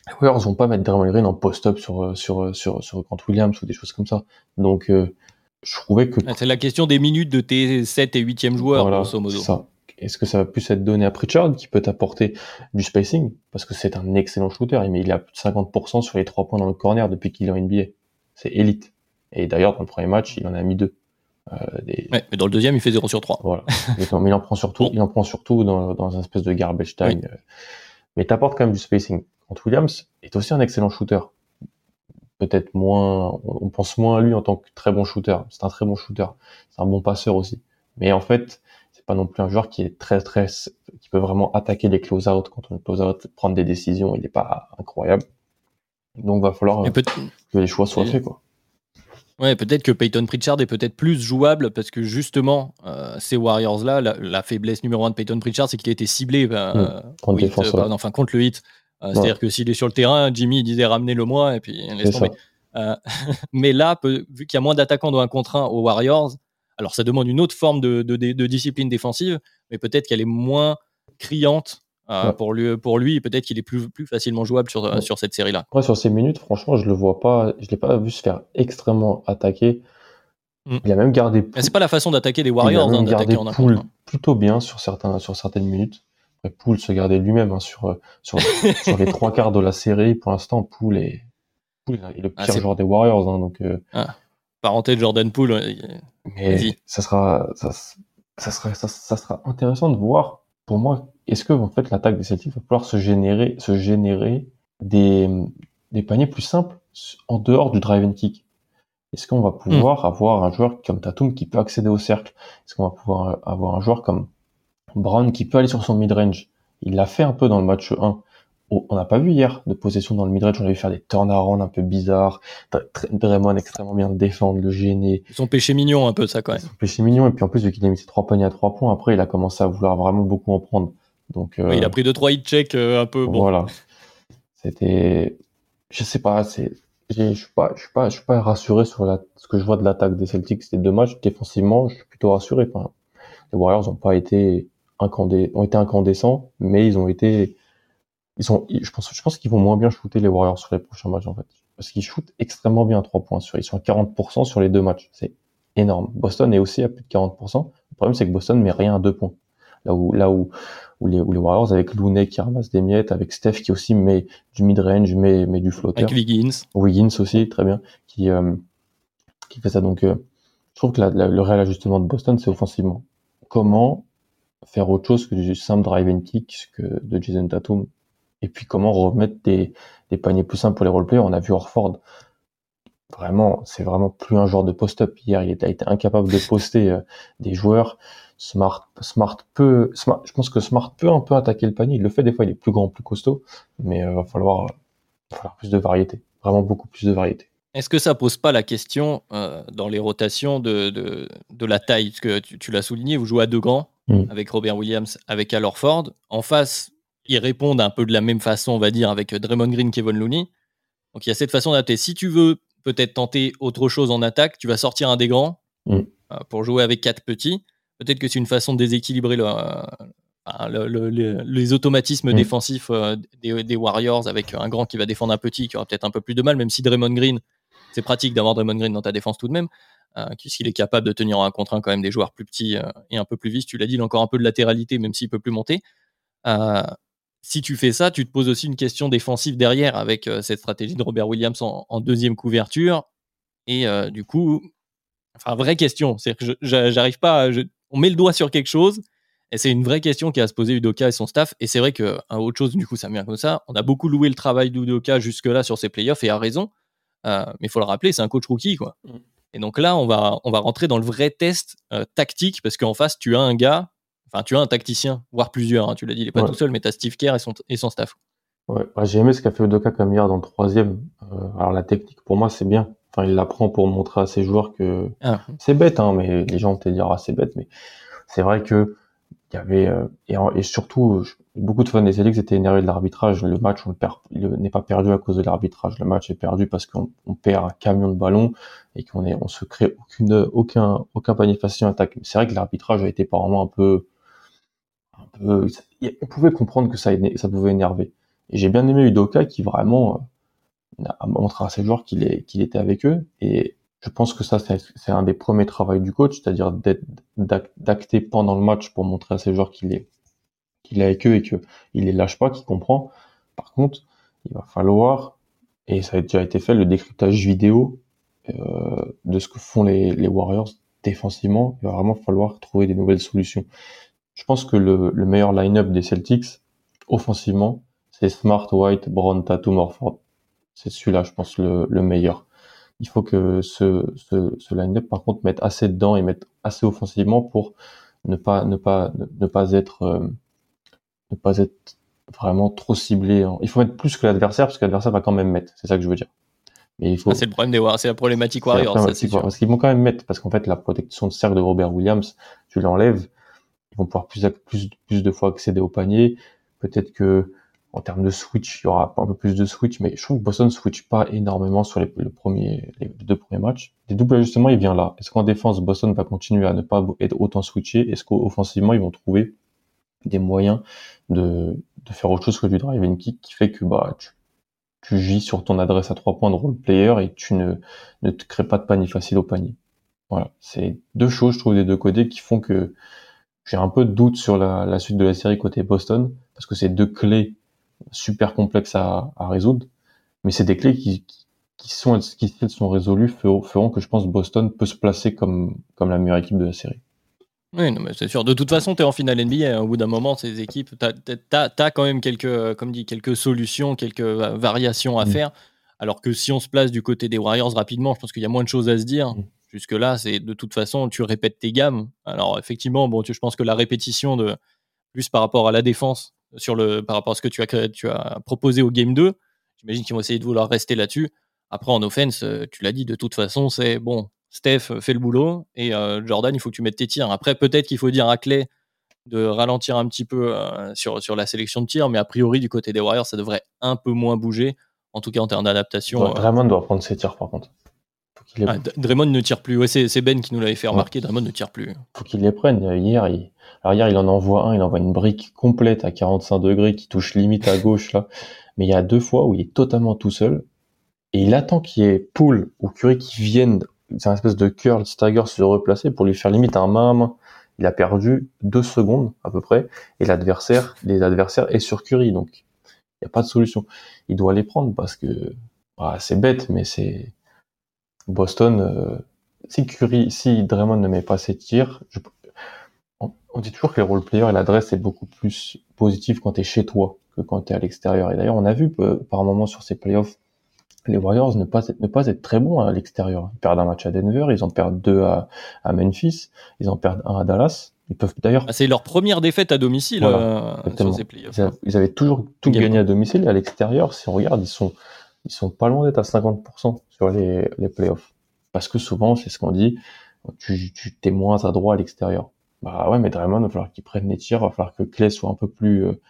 les Warriors vont pas mettre Draymond Green en post-up sur, sur, sur, sur Grant Williams ou des choses comme ça. Donc, euh, je trouvais que. C'est la question des minutes de tes 7 et 8e joueurs, grosso modo. Ça. Est-ce que ça va plus être donné à Pritchard qui peut t'apporter du spacing? Parce que c'est un excellent shooter, mais il a plus de 50% sur les trois points dans le corner depuis qu'il est en NBA. C'est élite. Et d'ailleurs, dans le premier match, il en a mis deux. mais dans le deuxième, il fait 0 sur 3. Voilà. mais, il en prend surtout, il en prend surtout dans, dans un espèce de garbage time. Oui. Mais t'apportes quand même du spacing. Quand Williams est aussi un excellent shooter. Peut-être moins, on pense moins à lui en tant que très bon shooter. C'est un très bon shooter. C'est un bon passeur aussi. Mais en fait, c'est pas non plus un joueur qui est très très, qui peut vraiment attaquer les close-out quand on close out, prendre des décisions. Il n'est pas incroyable. Donc va falloir que les choix soient faits quoi. Ouais, peut-être que Peyton Pritchard est peut-être plus jouable parce que justement, euh, ces Warriors-là, la, faiblesse numéro un de Peyton Pritchard, c'est qu'il a été ciblé ben, mmh. euh, contre, euh, enfin, contre le hit. C'est-à-dire que s'il est sur le terrain, Jimmy disait ramenez-le-moi et puis laisse tomber. mais là, vu qu'il y a moins d'attaquants dans un contre un aux Warriors, alors ça demande une autre forme de, de discipline défensive, mais peut-être qu'elle est moins criante euh, pour lui, pour lui peut-être qu'il est plus, plus facilement jouable sur, sur cette série-là. Ouais, sur ces minutes, franchement, je le vois pas, je l'ai pas vu se faire extrêmement attaquer. Mm. Il a même gardé. C'est pas la façon d'attaquer les Warriors, il a hein, d'attaquer en Poole plutôt bien sur certains, sur certaines minutes. Après, Poole se gardait lui-même hein, sur, euh, sur, sur les trois quarts de la série. Pour l'instant, Poole est, le ah, pire joueur des Warriors, hein, donc. Euh... Ah. Parenté de Jordan Poole. Mais ça sera, ça, ça sera, ça, ça sera intéressant de voir. Pour moi, est-ce que en fait l'attaque des Celtics va pouvoir se générer, se générer des, des paniers plus simples en dehors du drive and kick? Est-ce qu'on va pouvoir hmm. avoir un joueur comme Tatum qui peut accéder au cercle? Est-ce qu'on va pouvoir avoir un joueur comme Brown qui peut aller sur son mid-range? Il l'a fait un peu dans le match 1 on n'a pas vu hier de possession dans le midrange, on a vu faire des turnarounds un peu bizarres, Draymond extrêmement bien défendre, le gêner. Son péché mignon un peu ça quand même. Son péché mignon et puis en plus vu qu'il a mis ses trois paniers à trois points, après il a commencé à vouloir vraiment beaucoup en prendre. Donc euh, il a pris deux trois hit check euh, un peu bon. Voilà. C'était je sais pas, c'est je suis pas je suis pas je suis pas rassuré sur la... ce que je vois de l'attaque des Celtics ces deux matchs défensivement, je suis plutôt rassuré les Warriors ont pas été incandé... ont été incandescents, mais ils ont été ils sont, je pense, je pense qu'ils vont moins bien shooter les Warriors sur les prochains matchs en fait, parce qu'ils shootent extrêmement bien à 3 points. Sur, ils sont à 40% sur les deux matchs, c'est énorme. Boston est aussi à plus de 40%. Le problème c'est que Boston met rien à 2 points. Là où, là où, où les, où les Warriors avec Looney qui ramasse des miettes, avec Steph qui aussi met du mid-range, met, met du flotteur. Avec Wiggins. Wiggins aussi, très bien, qui, euh, qui fait ça. Donc, euh, je trouve que la, le réel ajustement de Boston, c'est offensivement. Comment faire autre chose que du simple drive and kick que de Jason Tatum? Et puis comment remettre des, des paniers plus simples pour les roleplayers. On a vu Orford, vraiment, c'est vraiment plus un joueur de post-up. Hier, il a été incapable de poster euh, des joueurs. Smart, Smart peut, je pense que Smart peut un peu attaquer le panier. Il le fait des fois, il est plus grand, plus costaud, mais il euh, va falloir, va falloir plus de variété, vraiment beaucoup plus de variété. Est-ce que ça pose pas la question euh, dans les rotations de, de, de, la taille? Parce que tu, tu l'as souligné, vous jouez à deux grands, mm. avec Robert Williams, avec Al Orford. En face, ils répondent un peu de la même façon, on va dire, avec Draymond Green, Kevin Looney. Donc il y a cette façon d'adapter. Si tu veux peut-être tenter autre chose en attaque, tu vas sortir un des grands mm. euh, pour jouer avec quatre petits. Peut-être que c'est une façon de déséquilibrer les automatismes mm. défensifs euh, des, Warriors avec un grand qui va défendre un petit qui aura peut-être un peu plus de mal, même si Draymond Green, c'est pratique d'avoir Draymond Green dans ta défense tout de même, euh, puisqu'il est capable de tenir un contre un quand même des joueurs plus petits et un peu plus vis. Tu l'as dit, il a encore un peu de latéralité, même s'il peut plus monter si tu fais ça, tu te poses aussi une question défensive derrière avec euh, cette stratégie de Robert Williams en, deuxième couverture. Et euh, du coup, enfin, vraie question. C'est-à-dire que j'arrive pas. on met le doigt sur quelque chose. Et c'est une vraie question qui a se poser Udoka et son staff. Et c'est vrai que autre chose, du coup, ça vient comme ça. On a beaucoup loué le travail d'Udoka jusque-là sur ses playoffs et a raison. Euh, mais il faut le rappeler, c'est un coach rookie, quoi. Mm. Et donc là, on va, on va rentrer dans le vrai test tactique parce qu'en face, tu as un gars Enfin, tu as un tacticien, voire plusieurs, hein, tu l'as dit, il n'est pas tout seul, mais tu as Steve Kerr et son, et son staff. Ouais, j'ai aimé ce qu'a fait Udoka comme hier dans le troisième. Euh, alors la technique, pour moi, c'est bien. Enfin, il l'apprend pour montrer à ses joueurs que ah. c'est bête, hein, mais les gens vont te dire ah c'est bête, mais c'est vrai que il y avait euh, et, surtout beaucoup de fans des Celtics étaient énervés de l'arbitrage. Le match, on le perd, n'est pas perdu à cause de l'arbitrage. Le match est perdu parce qu'on perd un camion de ballon et qu'on est, on se crée aucune, aucun, aucun panier facile en attaque. C'est vrai que l'arbitrage a été par un peu on pouvait comprendre que ça, ça pouvait énerver. Et j'ai bien aimé Udoka qui vraiment euh, a montré à ses joueurs qu'il était avec eux. Et je pense que ça, c'est un des premiers travaux du coach, c'est-à-dire d'acter pendant le match pour montrer à ses joueurs qu'il est, qu'il est avec eux et qu'il les lâche pas, qu'il comprend. Par contre, il va falloir, et ça a déjà été fait, le décryptage vidéo euh, de ce que font les, les Warriors défensivement, il va vraiment falloir trouver des nouvelles solutions. Je pense que le, le meilleur line-up des Celtics, offensivement, c'est Smart, White, Brown, Tatum, Morford. C'est celui-là, je pense, le, le, meilleur. Il faut que ce, ce, ce line-up, par contre, mette assez dedans et mette assez offensivement pour ne pas, ne pas, ne, pas être, euh, ne pas être vraiment trop ciblé. Il faut mettre plus que l'adversaire parce que l'adversaire va quand même mettre. C'est ça que je veux dire. Mais il faut. Ah, c'est le problème des Warriors, c'est la problématique Warriors. Parce qu'ils vont quand même mettre, parce qu'en fait, la protection de cercle de Robert Williams, tu l'enlèves, ils vont pouvoir plus, plus, plus de fois accéder au panier. Peut-être que, en termes de switch, il y aura un peu plus de switch, mais je trouve que Boston ne switch pas énormément sur les, le premier, les deux premiers matchs. Les doubles ajustements, il vient là. Est-ce qu'en défense, Boston va continuer à ne pas être autant switché? Est-ce qu'offensivement, ils vont trouver des moyens de, de faire autre chose que du drive and kick qui fait que, bah, tu, tu gis sur ton adresse à trois points de role player et tu ne, ne te crées pas de panier facile au panier? Voilà. C'est deux choses, je trouve, des deux côtés qui font que j'ai un peu de doute sur la, la, suite de la série côté Boston parce que c'est deux clés super complexes à, à résoudre, mais c'est des clés qui, qui sont, qui sont résolues feront, que je pense Boston peut se placer comme, comme la meilleure équipe de la série. Oui, non, mais c'est sûr. De toute façon, tu es en finale NBA. Hein. Au bout d'un moment, ces équipes, tu as, quand même quelques, comme dit, quelques solutions, quelques variations à mm. faire. Alors que si on se place du côté des Warriors rapidement, je pense qu'il y a moins de choses à se dire. Mm. Jusque-là, c'est de toute façon, tu répètes tes gammes. Alors, effectivement, bon, je pense que la répétition de plus par rapport à la défense, sur le, par rapport à ce que tu as, tu as proposé au game 2, j'imagine qu'ils vont essayer de vouloir rester là-dessus. Après, en offense, tu l'as dit, de toute façon, c'est bon, Steph fait le boulot et euh, Jordan, il faut que tu mettes tes tirs. Après, peut-être qu'il faut dire à Clay de ralentir un petit peu euh, sur, sur la sélection de tirs, mais a priori, du côté des Warriors, ça devrait un peu moins bouger, en tout cas en termes d'adaptation. Ouais, euh. Draymond doit prendre ses tirs par contre. Ah, Draymond ne tire plus. Ouais, c'est Ben qui nous l'avait fait remarquer. Draymond ne tire plus. Faut qu'il les prenne. Hier, il... Alors hier, il en envoie un. Il envoie une brique complète à 45 degrés qui touche limite à gauche là. Mais il y a deux fois où il est totalement tout seul et il attend qu'il y ait Poole ou Curry qui viennent c'est un espèce de curl stagger se replacer pour lui faire limite un main à main. Il a perdu deux secondes à peu près et l'adversaire, les adversaires est sur Curry donc il n'y a pas de solution. Il doit les prendre parce que bah, c'est bête mais c'est Boston. Euh, si Curry, si Draymond ne met pas ses tirs, on, dit toujours que les role-players et l'adresse est beaucoup plus positif quand tu es chez toi que quand tu es à l'extérieur. Et d'ailleurs, on a vu euh, par moment sur ces playoffs les Warriors ne pas être, ne pas être très bons à l'extérieur. Ils perdent un match à Denver, ils en perdent deux à, à Memphis, ils en perdent un à Dallas. Ils peuvent d'ailleurs. Ah, c'est leur première défaite à domicile euh, sur ces playoffs. Ils, avaient toujours tout gagné à domicile et à l'extérieur, si on regarde, ils sont ils sont pas loin d'être à 50% sur les, les playoffs. Parce que souvent, c'est ce qu'on dit, tu, tu t'es moins à à l'extérieur. Bah ouais, mais Draymond, il va falloir qu'il prenne les tirs, il va falloir que Clay soit un peu plus euh,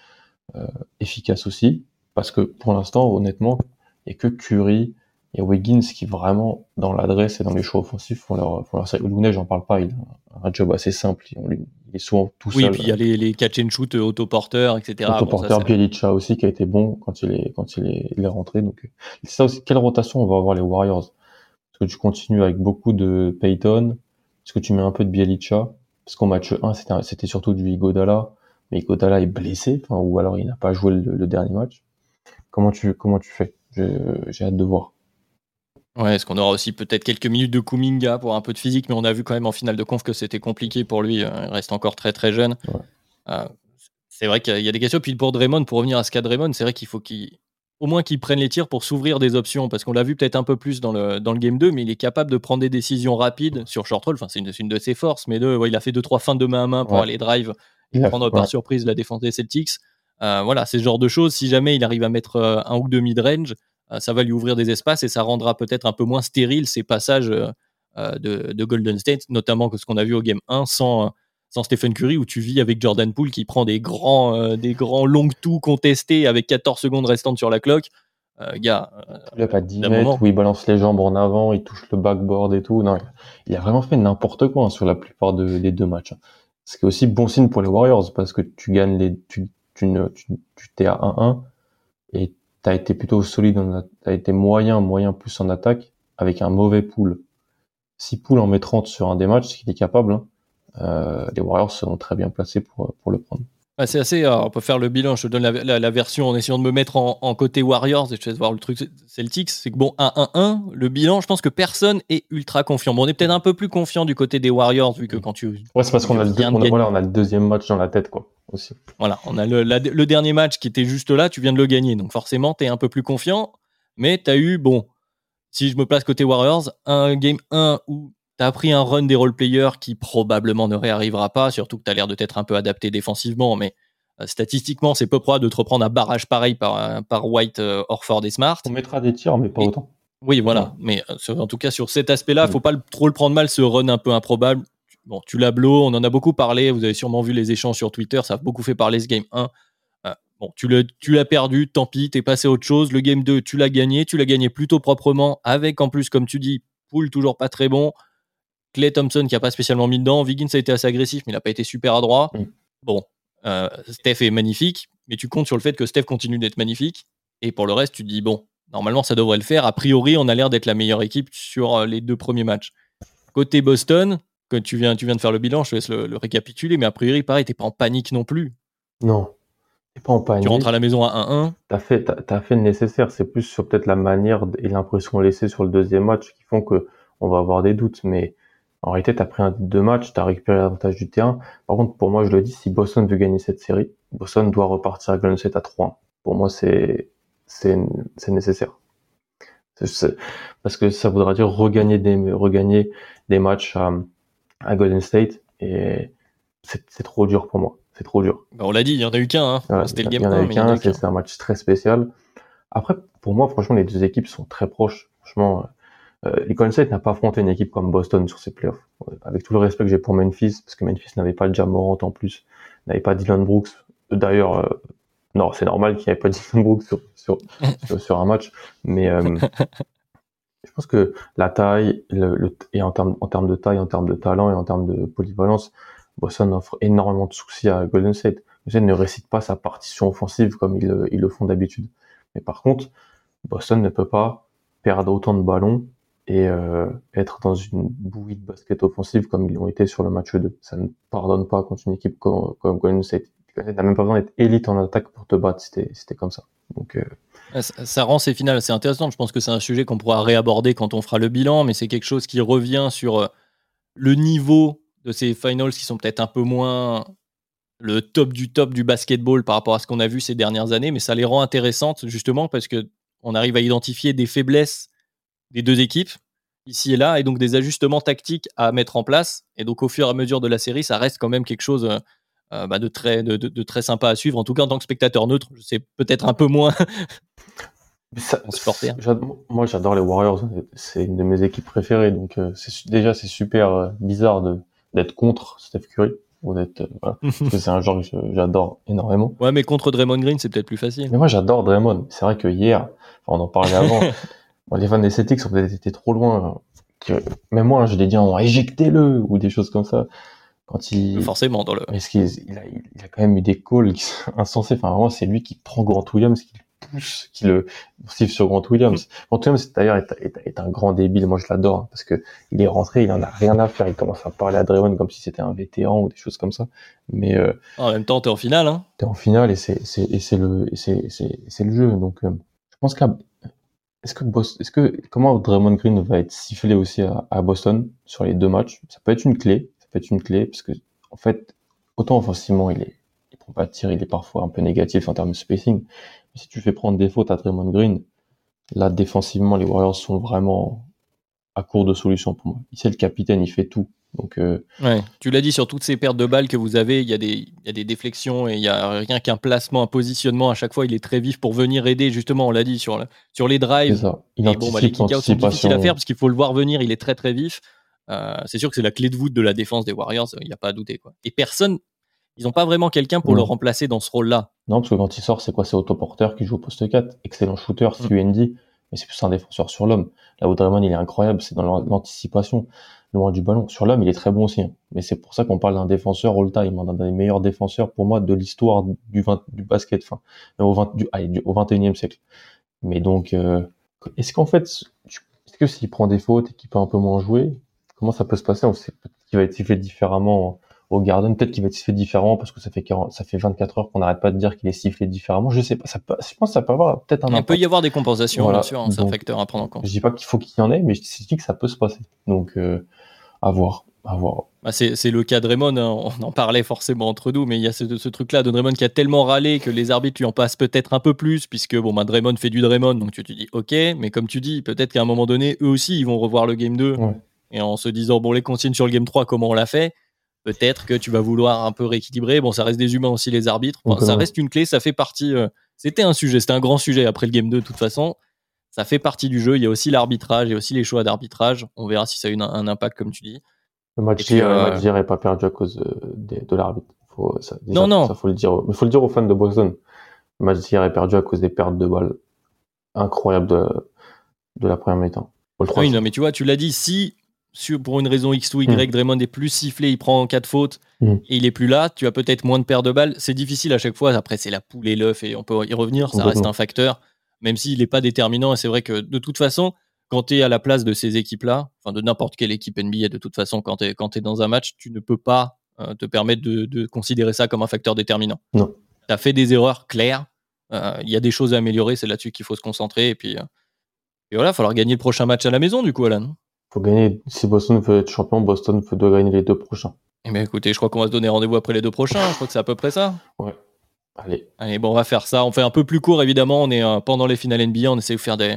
euh, efficace aussi. Parce que pour l'instant, honnêtement, il n'y a que Curry et Wiggins qui vraiment, dans l'adresse et dans les choix offensifs, font leur, font leur. Looney, j'en parle pas, il a un job assez simple. Il, est souvent tout seul. Oui, puis il y a les, les catch and shoot, euh, autoporteurs, etc. Autoporteur, bon, Bielicha aussi, qui a été bon quand il est, quand il est, il est rentré. Donc, c'est ça aussi. Quelle rotation on va avoir les Warriors? Est-ce que tu continues avec beaucoup de Payton? Est-ce que tu mets un peu de Bielicha? Parce qu'au match 1, c'était, c'était surtout du Igodala. Mais Igodala est blessé, ou alors il n'a pas joué le, le dernier match. Comment tu, comment tu fais? J'ai hâte de voir. Ouais, est-ce qu'on aura aussi peut-être quelques minutes de Kuminga pour un peu de physique, mais on a vu quand même en finale de conf que c'était compliqué pour lui. Euh, il reste encore très très jeune. Euh, c'est vrai qu'il y a des questions. Puis pour Draymond, pour revenir à ce cas de Draymond, c'est vrai qu'il faut qu'il au moins qu'il prenne les tirs pour s'ouvrir des options, parce qu'on l'a vu peut-être un peu plus dans le, dans le game 2, mais il est capable de prendre des décisions rapides sur short roll. Enfin, c'est une, une, de ses forces, mais de, il a fait deux trois fins de main à main pour aller drive et prendre par surprise la défense des Celtics. Euh, voilà, c'est ce genre de choses. Si jamais il arrive à mettre euh, un ou deux mid-range, ça va lui ouvrir des espaces et ça rendra peut-être un peu moins stérile ces passages de, Golden State, notamment que ce qu'on a vu au game 1 sans, sans Stephen Curry, où tu vis avec Jordan Poole qui prend des grands, des grands longs tout contestés avec 14 secondes restantes sur la cloque. gars, il a pas 10 mètres où il balance les jambes en avant, il touche le backboard et tout. Non, il a vraiment fait n'importe quoi hein, sur la plupart des deux matchs. Hein. Ce qui est aussi bon signe pour les Warriors parce que tu gagnes les, tu, tu, tu, t'es à 1-1 et tu as été plutôt solide, tu as été moyen, moyen plus en attaque avec un mauvais pool. Si pool en met 30 sur un des matchs, ce qu'il est capable, hein, euh, les Warriors seront très bien placés pour, pour le prendre. Bah, c'est assez. on peut faire le bilan. Je te donne la, version en essayant de me mettre en, côté Warriors et je te laisse voir le truc Celtics. C'est que bon, 1-1-1, le bilan, je pense que personne est ultra confiant. Bon, on est peut-être un peu plus confiant du côté des Warriors vu que quand tu. Ouais, c'est parce qu'on a, on a le deuxième match dans la tête, quoi. Aussi. Voilà, on a le, dernier match qui était juste là, tu viens de le gagner. Donc forcément, tu es un peu plus confiant. Mais tu as eu, bon, si je me place côté Warriors, un game 1 où tu as pris un run des role-players qui probablement ne réarrivera pas, surtout que tu as l'air de t'être un peu adapté défensivement, mais euh, statistiquement, c'est peu probable de te reprendre un barrage pareil par, euh, par White, euh, Orford et Smart. On mettra des tirs, mais pas autant. Oui, voilà. Mais en tout cas, sur cet aspect-là, il faut pas trop le prendre mal, ce run un peu improbable. Bon, tu l'as blow, on en a beaucoup parlé, vous avez sûrement vu les échanges sur Twitter, ça a beaucoup fait parler ce game 1. bon, tu l'as perdu, tant pis, t'es passé à autre chose. Le game 2, tu l'as gagné, tu l'as gagné plutôt proprement, avec en plus, comme tu dis, Pool toujours pas très bon. Clay Thompson qui a pas spécialement mis dedans. Viggins a été assez agressif, mais il n'a pas été super adroit. Mm. Bon, euh, Steph est magnifique, mais tu comptes sur le fait que Steph continue d'être magnifique. Et pour le reste, tu te dis, bon, normalement, ça devrait le faire. A priori, on a l'air d'être la meilleure équipe sur euh, les deux premiers matchs. Côté Boston, que tu viens, tu viens de faire le bilan, je te laisse le, récapituler, mais a priori, pareil, t'es pas en panique non plus. Non, t'es pas en panique. Tu rentres à la maison à 1-1. T'as fait, as, fait le nécessaire. C'est plus sur peut-être la manière et l'impression laissée sur le deuxième match qui font que on va avoir des doutes. Mais en réalité, tu as pris un deux matchs, tu as récupéré l'avantage du terrain. Par contre, pour moi, je le dis, si Boston veut gagner cette série, Boston doit repartir à Golden State à 3 Pour moi, c'est c'est nécessaire. Parce que ça voudra dire regagner des, regagner des matchs à, à Golden State et c'est trop dur pour moi. C'est trop dur. Bah, on l'a dit, il y en a eu qu'un. Hein. C'était le game Il y en a eu qu'un, c'est un match très spécial. Après, pour moi, franchement, les deux équipes sont très proches. Franchement, euh, les Golden State n'a pas affronté une équipe comme Boston sur ses playoffs. Avec tout le respect que j'ai pour Memphis, parce que Memphis n'avait pas le Morant en plus, n'avait pas Dylan Brooks. D'ailleurs, euh, non, c'est normal qu'il n'y ait pas Dylan Brooks sur, sur, sur, un match, mais euh, je pense que la taille, le, et en termes, en termes de taille, en termes de talent et en termes de polyvalence, Boston offre énormément de soucis à Golden State. Boston ne récite pas sa partition offensive comme ils, ils le font d'habitude. Mais par contre, Boston ne peut pas perdre autant de ballons et euh, être dans une bouillie de basket offensive comme ils l'ont été sur le match 2. Ça ne pardonne pas contre une équipe comme, comme Golden State. Tu n'as même pas besoin d'être élite en attaque pour te battre si c'était comme ça. Donc, euh... ça, rend ces finales assez intéressantes. Je pense que c'est un sujet qu'on pourra réaborder quand on fera le bilan, mais c'est quelque chose qui revient sur euh, le niveau de ces finals qui sont peut-être un peu moins le top du top du basketball par rapport à ce qu'on a vu ces dernières années, mais ça les rend intéressantes justement parce que on arrive à identifier des faiblesses des deux équipes, ici et là, et donc des ajustements tactiques à mettre en place. Et donc au fur et à mesure de la série, ça reste quand même quelque chose euh, euh, bah, de, très, de, très sympa à suivre. En tout cas, en tant que spectateur neutre, c'est peut-être un peu moins. Ça, moi, j'adore les Warriors. C'est une de mes équipes préférées. Donc, euh, déjà, c'est super bizarre d'être contre Steph Curry. c'est un genre que j'adore énormément. Ouais, mais contre Draymond Green, c'est peut-être plus facile. Mais moi, j'adore Draymond. C'est vrai que hier, on en parlait avant, les fans des Celtics ont peut-être été trop loin. Même moi, je l'ai dit, éjectez-le ou des choses comme ça. Quand il forcément dans le. Est-ce qu'il il a, il a quand même eu des calls qui sont insensés. Enfin, vraiment, c'est lui qui prend Grant Williams, qui le pousse, qui le siffle sur Grant Williams. Grant Williams, d'ailleurs, est, est, un grand débile. Moi, je l'adore hein, parce que il est rentré, il en a rien à faire. Il commence à parler à Draymond comme si c'était un vétéran ou des choses comme ça. Mais euh, en même temps, t'es en finale. Hein. T'es en finale et c'est le c'est c'est le jeu. Donc, euh, je pense qu'à est-ce que, est-ce que comment Draymond Green va être sifflé aussi à, Boston sur les deux matchs? Ça peut être une clé, ça peut être une clé parce que en fait, autant offensivement il est, il prend pas de tir, il est parfois un peu négatif en termes de spacing. Mais si tu fais prendre des fautes à Draymond Green, là défensivement les Warriors sont vraiment à court de solutions pour moi. Il c'est le capitaine, il fait tout. Donc, euh, ouais, tu l'as dit sur toutes ces pertes de balles que vous avez, il y a des, il y a des déflexions et il y a rien qu'un placement, un positionnement. À chaque fois, il est très vif pour venir aider. Justement, on l'a dit sur, sur les drives. Ça. Il et bon, bah, les kick sont difficiles à faire parce qu'il faut le voir venir. Il est très très vif. Euh, c'est sûr que c'est la clé de voûte de la défense des Warriors. Il n'y a pas à douter quoi. Et personne, ils n'ont pas vraiment quelqu'un pour le remplacer dans ce rôle-là. Non, parce que quand il sort, c'est quoi? C'est autoporteur qui joue au poste 4, excellent shooter, mm. CUND, mais c'est plus un défenseur sur l'homme. Là où Draymond, il est incroyable, c'est dans l'anticipation loin du ballon. Sur l'homme, il est très bon aussi. Hein. Mais c'est pour ça qu'on parle d'un défenseur all-time, hein, d'un des meilleurs défenseurs pour moi de l'histoire du, du basket, enfin, au, 20, du, au 21e siècle. Mais donc, euh, est-ce qu'en fait, est-ce que s'il prend des fautes et qu'il peut un peu moins jouer, comment ça peut se passer On sait qu'il va être sifflé différemment au Garden. Peut-être qu'il va être sifflé différemment parce que ça fait ça fait 24 heures qu'on n'arrête pas de dire qu'il est sifflé différemment. Je sais pas. Ça peut, je pense que ça peut avoir peut-être un. Il peut y avoir des compensations, bien sûr. Hein, c'est un facteur à prendre en compte. Je dis pas qu'il faut qu'il y en ait, mais je dis que ça peut se passer. Donc euh, à voir. À voir. Bah c'est le cas de Raymond, hein. on en parlait forcément entre nous, mais il y a ce, ce truc-là de Draymond qui a tellement râlé que les arbitres lui en passent peut-être un peu plus, puisque bon, bah, Draymond fait du Draymond, donc tu te dis ok, mais comme tu dis, peut-être qu'à un moment donné, eux aussi, ils vont revoir le game 2, et en se disant, bon, les consignes sur le game 3, comment on l'a fait peut-être que tu vas vouloir un peu rééquilibrer. Bon, ça reste des humains aussi, les arbitres. ça reste une clé, ça fait partie. Euh, c'était un sujet, c'était un grand sujet après le game 2, de toute façon. Ça fait partie du jeu. Il y a aussi l'arbitrage, il y a aussi les choix d'arbitrage. On verra si ça a eu un, impact, comme tu dis. Le match d'hier n'est pas perdu à cause de, l'arbitre. non, non. Ça, faut le dire. Mais faut le dire aux fans de Boston. Le match d'hier est perdu à cause des pertes de balles incroyables de, de la première mi-temps. Oui, non, mais tu vois, tu l'as dit, si pour une raison X ou Y, mm. Draymond est plus sifflé, il prend quatre fautes mm. et il est plus là, tu as peut-être moins de paires de balles. C'est difficile à chaque fois. Après, c'est la poule et l'œuf et on peut y revenir. Ça reste un facteur, même s'il n'est pas déterminant. Et c'est vrai que de toute façon, quand tu es à la place de ces équipes-là, enfin de n'importe quelle équipe NBA, de toute façon, quand tu es, es, dans un match, tu ne peux pas euh, te permettre de, considérer ça comme un facteur déterminant. Non. Tu as fait des erreurs claires. Euh, il y a des choses à améliorer. C'est là-dessus qu'il faut se concentrer. Et puis, euh, et voilà, il va falloir gagner le prochain match à la maison, du coup, Alan faut gagner. Si Boston veut être champion, Boston doit gagner les deux prochains. Eh bien, écoutez, je crois qu'on va se donner rendez-vous après les deux prochains. Je crois que c'est à peu près ça. Ouais. Allez. Allez, bon, on va faire ça. On fait un peu plus court, évidemment. On est euh, pendant les finales NBA. On essaie de faire des,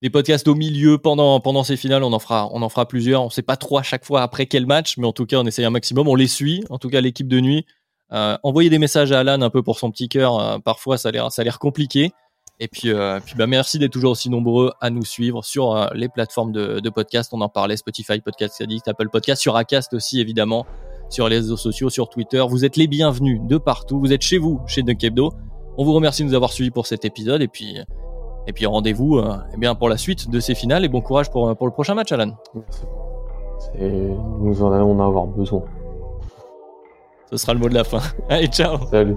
des podcasts au milieu pendant, pendant ces finales. On en fera, on en fera plusieurs. On ne sait pas trop à chaque fois après quel match, mais en tout cas, on essaie un maximum. On les suit. En tout cas, l'équipe de nuit. Euh, envoyez des messages à Alan un peu pour son petit cœur. Euh, parfois, ça a l'air, ça a l'air compliqué. Et puis, euh, puis bah, merci d'être toujours aussi nombreux à nous suivre sur euh, les plateformes de, de, podcast. On en parlait, Spotify, Podcast Addict, Apple Podcast, sur Acast aussi évidemment, sur les réseaux sociaux, sur Twitter. Vous êtes les bienvenus de partout. Vous êtes chez vous, chez Dunk On vous remercie de nous avoir suivis pour cet épisode et puis, et puis rendez-vous euh, eh bien pour la suite de ces finales et bon courage pour, pour le prochain match, Alan. Nous en allons en avoir besoin. Ce sera le mot de la fin. Allez, ciao. Salut.